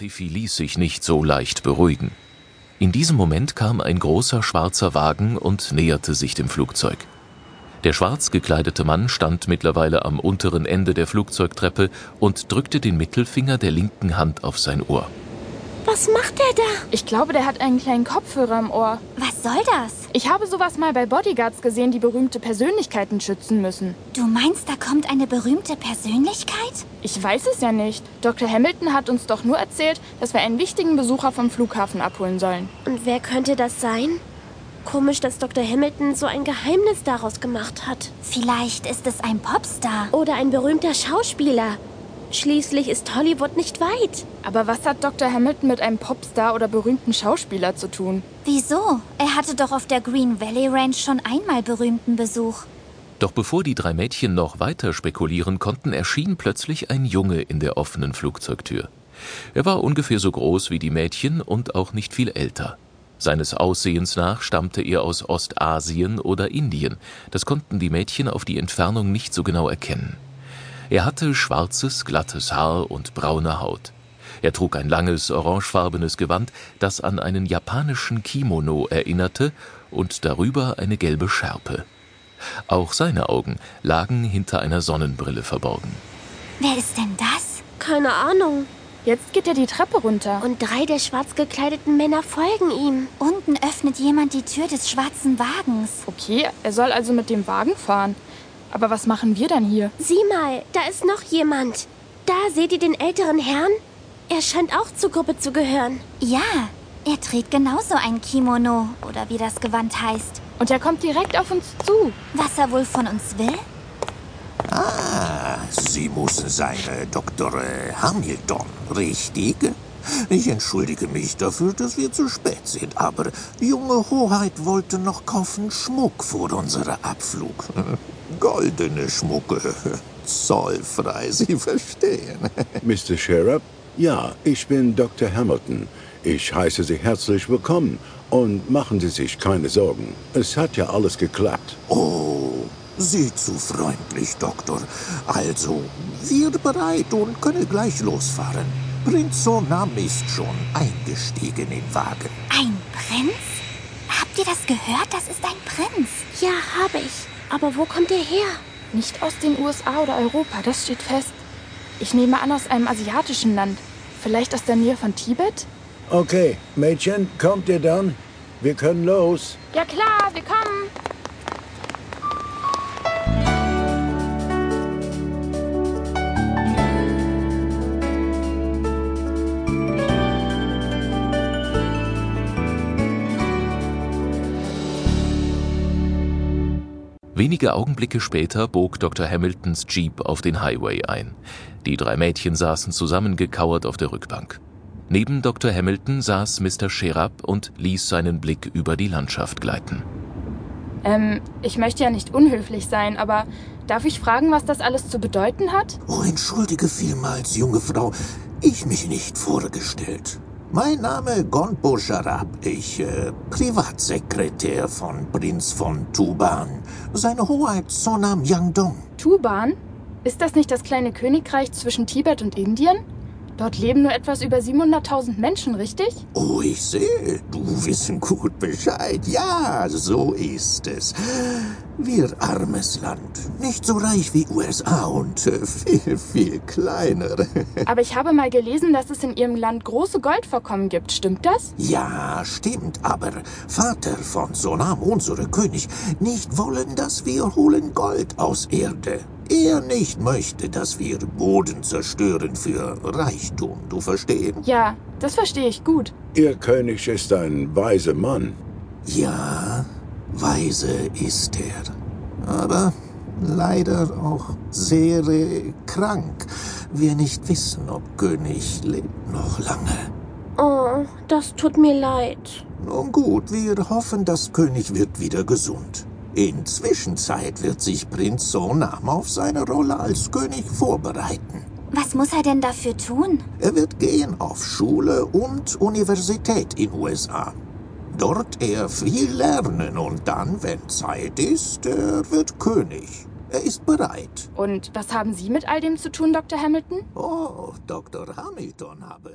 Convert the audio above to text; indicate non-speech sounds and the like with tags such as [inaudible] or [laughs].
Tiffy ließ sich nicht so leicht beruhigen. In diesem Moment kam ein großer schwarzer Wagen und näherte sich dem Flugzeug. Der schwarz gekleidete Mann stand mittlerweile am unteren Ende der Flugzeugtreppe und drückte den Mittelfinger der linken Hand auf sein Ohr. Was macht er da? Ich glaube, der hat einen kleinen Kopfhörer im Ohr. Was soll das? Ich habe sowas mal bei Bodyguards gesehen, die berühmte Persönlichkeiten schützen müssen. Du meinst, da kommt eine berühmte Persönlichkeit? Ich weiß es ja nicht. Dr. Hamilton hat uns doch nur erzählt, dass wir einen wichtigen Besucher vom Flughafen abholen sollen. Und wer könnte das sein? Komisch, dass Dr. Hamilton so ein Geheimnis daraus gemacht hat. Vielleicht ist es ein Popstar. Oder ein berühmter Schauspieler. Schließlich ist Hollywood nicht weit. Aber was hat Dr. Hamilton mit einem Popstar oder berühmten Schauspieler zu tun? Wieso? Er hatte doch auf der Green Valley Ranch schon einmal berühmten Besuch. Doch bevor die drei Mädchen noch weiter spekulieren konnten, erschien plötzlich ein Junge in der offenen Flugzeugtür. Er war ungefähr so groß wie die Mädchen und auch nicht viel älter. Seines Aussehens nach stammte er aus Ostasien oder Indien, das konnten die Mädchen auf die Entfernung nicht so genau erkennen. Er hatte schwarzes, glattes Haar und braune Haut. Er trug ein langes, orangefarbenes Gewand, das an einen japanischen Kimono erinnerte, und darüber eine gelbe Schärpe. Auch seine Augen lagen hinter einer Sonnenbrille verborgen. Wer ist denn das? Keine Ahnung. Jetzt geht er die Treppe runter. Und drei der schwarz gekleideten Männer folgen ihm. Unten öffnet jemand die Tür des schwarzen Wagens. Okay, er soll also mit dem Wagen fahren. Aber was machen wir dann hier? Sieh mal, da ist noch jemand. Da seht ihr den älteren Herrn? Er scheint auch zur Gruppe zu gehören. Ja, er trägt genauso ein Kimono oder wie das Gewand heißt. Und er kommt direkt auf uns zu. Was er wohl von uns will? Ah, Sie muss sein, äh, Dr. Hamilton, richtig? Ich entschuldige mich dafür, dass wir zu spät sind, aber die junge Hoheit wollte noch kaufen Schmuck vor unserem Abflug. [laughs] Goldene Schmucke, [laughs] zollfrei, Sie verstehen. [laughs] Mr. Sheriff, ja, ich bin Dr. Hamilton. Ich heiße Sie herzlich willkommen und machen Sie sich keine Sorgen. Es hat ja alles geklappt. Oh, Sie zu freundlich, Doktor. Also, wir bereit und können gleich losfahren. Prinz Sonam ist schon eingestiegen im Wagen. Ein Prinz? Habt ihr das gehört? Das ist ein Prinz. Ja, habe ich. Aber wo kommt er her? Nicht aus den USA oder Europa, das steht fest. Ich nehme an aus einem asiatischen Land. Vielleicht aus der Nähe von Tibet? Okay, Mädchen, kommt ihr dann? Wir können los. Ja klar, wir kommen. Wenige Augenblicke später bog Dr. Hamiltons Jeep auf den Highway ein. Die drei Mädchen saßen zusammengekauert auf der Rückbank. Neben Dr. Hamilton saß Mr. Sherab und ließ seinen Blick über die Landschaft gleiten. Ähm, ich möchte ja nicht unhöflich sein, aber darf ich fragen, was das alles zu bedeuten hat? Oh, entschuldige vielmals, junge Frau. Ich mich nicht vorgestellt. Mein Name Gonpo Sharab. Ich, äh, Privatsekretär von Prinz von Tuban. Seine Hoheit Sonam Yangdong. Tuban? Ist das nicht das kleine Königreich zwischen Tibet und Indien? Dort leben nur etwas über 700.000 Menschen, richtig? Oh, ich sehe, du wissen gut Bescheid. Ja, so ist es. Wir armes Land, nicht so reich wie USA und äh, viel, viel kleiner. [laughs] Aber ich habe mal gelesen, dass es in Ihrem Land große Goldvorkommen gibt. Stimmt das? Ja, stimmt, aber Vater von Sonam, unser König, nicht wollen, dass wir holen Gold aus Erde. Er nicht möchte, dass wir Boden zerstören für Reichtum, du verstehen? Ja, das verstehe ich gut. Ihr König ist ein weiser Mann. Ja, weise ist er. Aber leider auch sehr äh, krank. Wir nicht wissen, ob König lebt noch lange. Oh, das tut mir leid. Nun gut, wir hoffen, dass König wird wieder gesund. In Zwischenzeit wird sich Prinz Sonam auf seine Rolle als König vorbereiten. Was muss er denn dafür tun? Er wird gehen auf Schule und Universität in USA. Dort er viel lernen und dann, wenn Zeit ist, er wird König. Er ist bereit. Und was haben Sie mit all dem zu tun, Dr. Hamilton? Oh, Dr. Hamilton habe